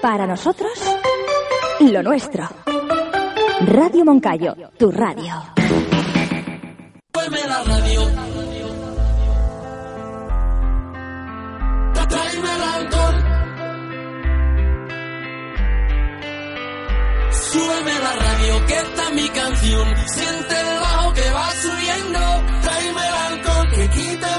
Para nosotros, lo nuestro. Radio Moncayo, tu radio. La radio. El alcohol. Súbeme la radio, que está mi canción. Siente el bajo que va subiendo. Tráeme el alcohol, que quita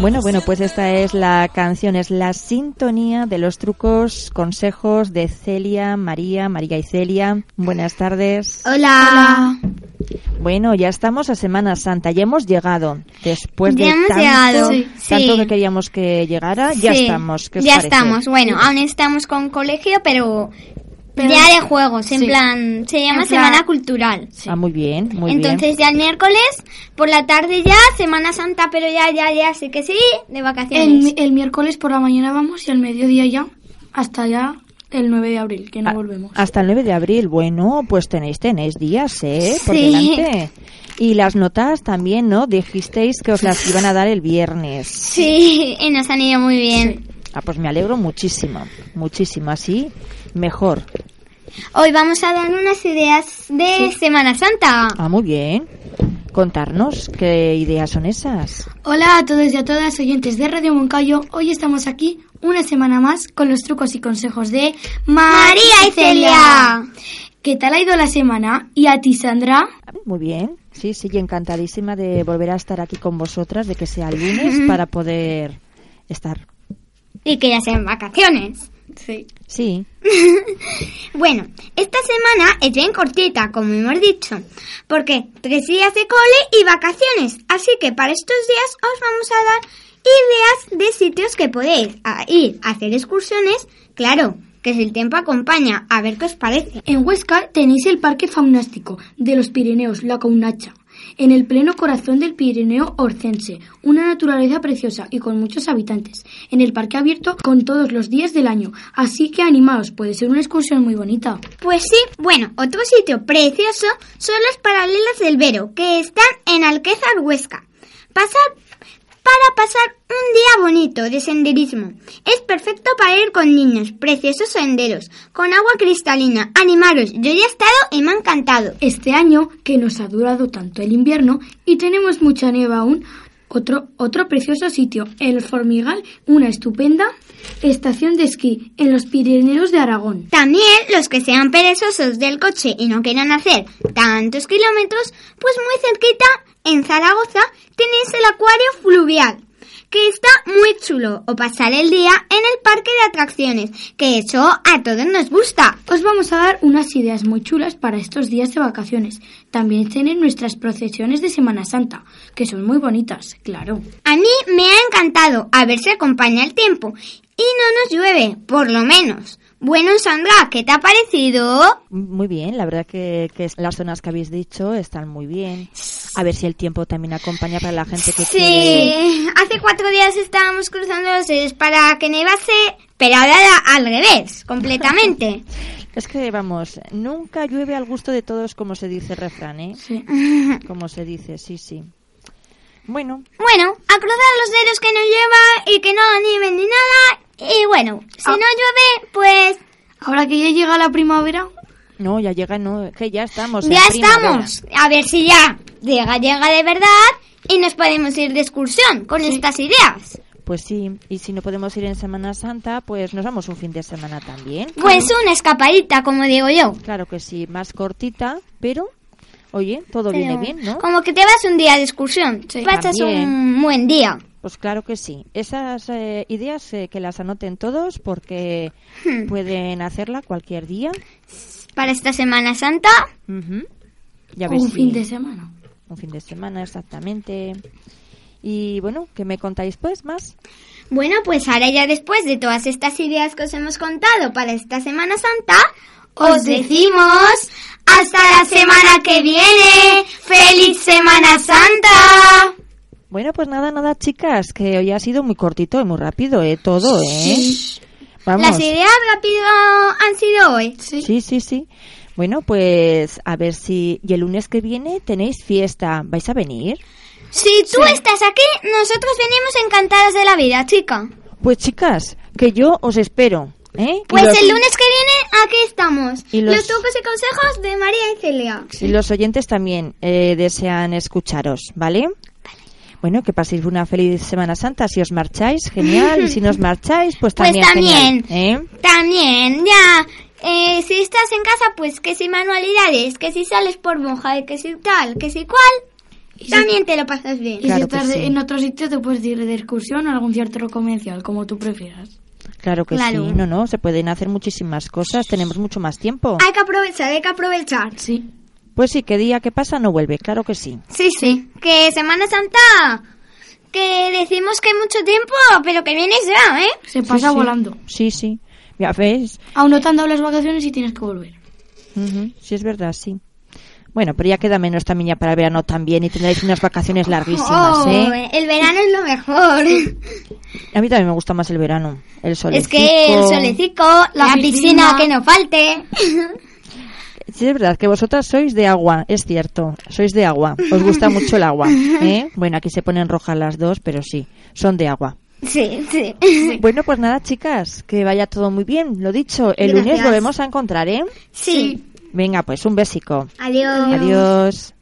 Bueno, bueno, pues esta es la canción, es la sintonía de los trucos, consejos de Celia, María, María y Celia. Buenas tardes. Hola. Bueno, ya estamos a Semana Santa, ya hemos llegado. Después de Ya hemos tanto, llegado, sí. tanto que queríamos que llegara, ya estamos. ¿Qué os Ya parece? estamos. Bueno, aún estamos con colegio, pero, ya de juegos, en sí. plan, se llama En plan- Semana Cultural. Ah, muy bien, muy Entonces ya el miércoles, por la tarde ya, Semana Santa, pero ya, ya, ya, sí que sí, de vacaciones. El, mi- el miércoles por la mañana vamos y al mediodía ya, hasta ya el 9 de abril, que no Ah, volvemos. Hasta el 9 de abril. Bueno, pues tenéis, tenéis días, ¿eh? Por Sí. delante. Y las notas también, ¿no? Dijisteis que os las iban a dar el viernes. Sí, y nos han ido muy bien. Ah, pues me alegro muchísimo, muchísimo. Así, mejor. Hoy vamos a dar unas ideas de Semana Santa. Ah, muy bien. Contarnos qué ideas son esas. Hola a todos y a todas oyentes de Radio Moncayo. Hoy estamos aquí una semana más con los trucos y consejos de María y Celia. ¿Qué tal ha ido la semana? ¿Y a ti, Sandra? Ah, Muy bien. Sí, sí, encantadísima de volver a estar aquí con vosotras, de que sea lunes para poder estar. Y que ya sean vacaciones. Sí. Sí, Bueno, esta semana es bien cortita, como hemos dicho, porque tres días de cole y vacaciones. Así que para estos días os vamos a dar ideas de sitios que podéis a- ir a hacer excursiones. Claro, que si el tiempo acompaña, a ver qué os parece. En Huesca tenéis el Parque Faunástico de los Pirineos, la Caunacha, en el pleno corazón del Pirineo Orcense, una naturaleza preciosa y con muchos habitantes, en el parque abierto con todos los días del año, así que animaos, puede ser una excursión muy bonita. Pues sí, bueno, otro sitio precioso son las paralelas del Vero, que están en Alquezar, Huesca. Pasar para pasar un día bonito de senderismo. Es perfecto para ir con niños, preciosos senderos, con agua cristalina. Animaros, yo ya he estado y me ha encantado. Este año, que nos ha durado tanto el invierno y tenemos mucha nieve aún, otro, otro precioso sitio, el Formigal, una estupenda estación de esquí en los Pirineos de Aragón. También los que sean perezosos del coche y no quieran hacer tantos kilómetros, pues muy cerquita, en Zaragoza, tenéis el acuario fluvial, que está muy chulo, o pasar el día en el parque de atracciones, que eso a todos nos gusta. Os vamos a dar unas ideas muy chulas para estos días de vacaciones. También tienen nuestras procesiones de Semana Santa, que son muy bonitas, claro. A mí me ha encantado, a ver si acompaña el tiempo, y no nos llueve, por lo menos. Bueno, Sandra, ¿qué te ha parecido? muy bien. La verdad que, que las zonas que habéis dicho están muy bien. A ver si el tiempo también acompaña para la gente que quiere. Sí, hace cuatro días estábamos cruzando los dedos para que nevase, pero ahora al revés, completamente. Es que, vamos, nunca llueve al gusto de todos, como se dice el refrán, ¿eh? Sí. Como se dice, sí, sí. Bueno, Bueno, a cruzar los dedos que no llueva y que no nieve ni nada. Y bueno, si Ah. no llueve, pues Ahora que ya llega la primavera, no, ya llega, no, que ya estamos. en ya primavera. estamos. A ver si ya llega, llega de verdad y nos podemos ir de excursión con estas ideas. Pues sí, y si no podemos ir en Semana Santa, pues nos vamos un fin de semana también. Pues una escapadita, como digo yo. Claro que sí, más cortita, pero, oye, todo Pero viene bien, ¿no? Como que te vas un día de excursión. Pasas un buen día. Pues claro que sí. Esas eh, ideas eh, que las anoten todos porque Hmm. pueden hacerla cualquier día. Para esta Semana Santa. Ya ves un fin de semana. un fin de semana, exactamente. Y bueno, ¿qué me contáis pues más? Bueno, pues ahora ya después de todas estas ideas que os hemos contado para esta Semana Santa, os decimos hasta la semana que viene. ¡Feliz Semana Santa! Bueno, pues nada, nada, chicas, que hoy ha sido muy cortito y muy rápido, ¿eh? Todo, ¿eh? Vamos. Las ideas rápido han sido hoy. Sí, sí, sí. Bueno, pues a ver si... Y el lunes que viene tenéis fiesta. ¿Vais a venir? Si tú estás aquí, nosotros venimos encantadas de la vida, chica. Pues chicas, que yo os espero, ¿eh? Pues los- el lunes que viene aquí estamos. Y los- los trucos y consejos de María y Celia. Y los oyentes también eh, desean escucharos, ¿vale? Bueno, que paséis una feliz Semana Santa. Si os marcháis, genial. Y si no os marcháis, pues Pues también. también. genial, ¿eh? También, ya. Eh, si estás en casa, pues que si manualidades, que si sales por monja, que si tal, que si cual, si- también te lo pasas bien. Y Claro si estás sí. en otro sitio te puedes ir de excursión a algún centro comercial, como tú prefieras. Claro que Claro. sí. No, no, se pueden hacer muchísimas cosas. Tenemos mucho más tiempo. Hay que aprovechar, hay que aprovechar. Sí. Pues sí, que día que pasa no vuelve. Claro que sí. Sí, sí. Que Semana Santa, que decimos que hay mucho tiempo, pero que vienes ya, ¿eh? Se pasa sí. volando. Sí, sí. Ya ves. Aún no te han dado las vacaciones y tienes que volver. Ujú, Sí, es verdad, sí. Bueno, pero ya queda menos también ya para el verano también y tendréis unas vacaciones larguísimas, Oh, ¿eh? el verano es lo mejor. A mí también me gusta más el verano. El sol. es que el solecito, la, La piscina. piscina. que no falte. Sí, es verdad que vosotras sois de agua, es cierto. Sois de agua. Os gusta mucho el agua, ¿eh? Bueno, aquí se ponen rojas las dos, pero sí, son de agua. sí, sí. Bueno, pues nada, chicas, que vaya todo muy bien. Lo dicho, el lunes volvemos a encontrar, ¿eh? Sí. Venga, pues un besico. Adiós. Adiós.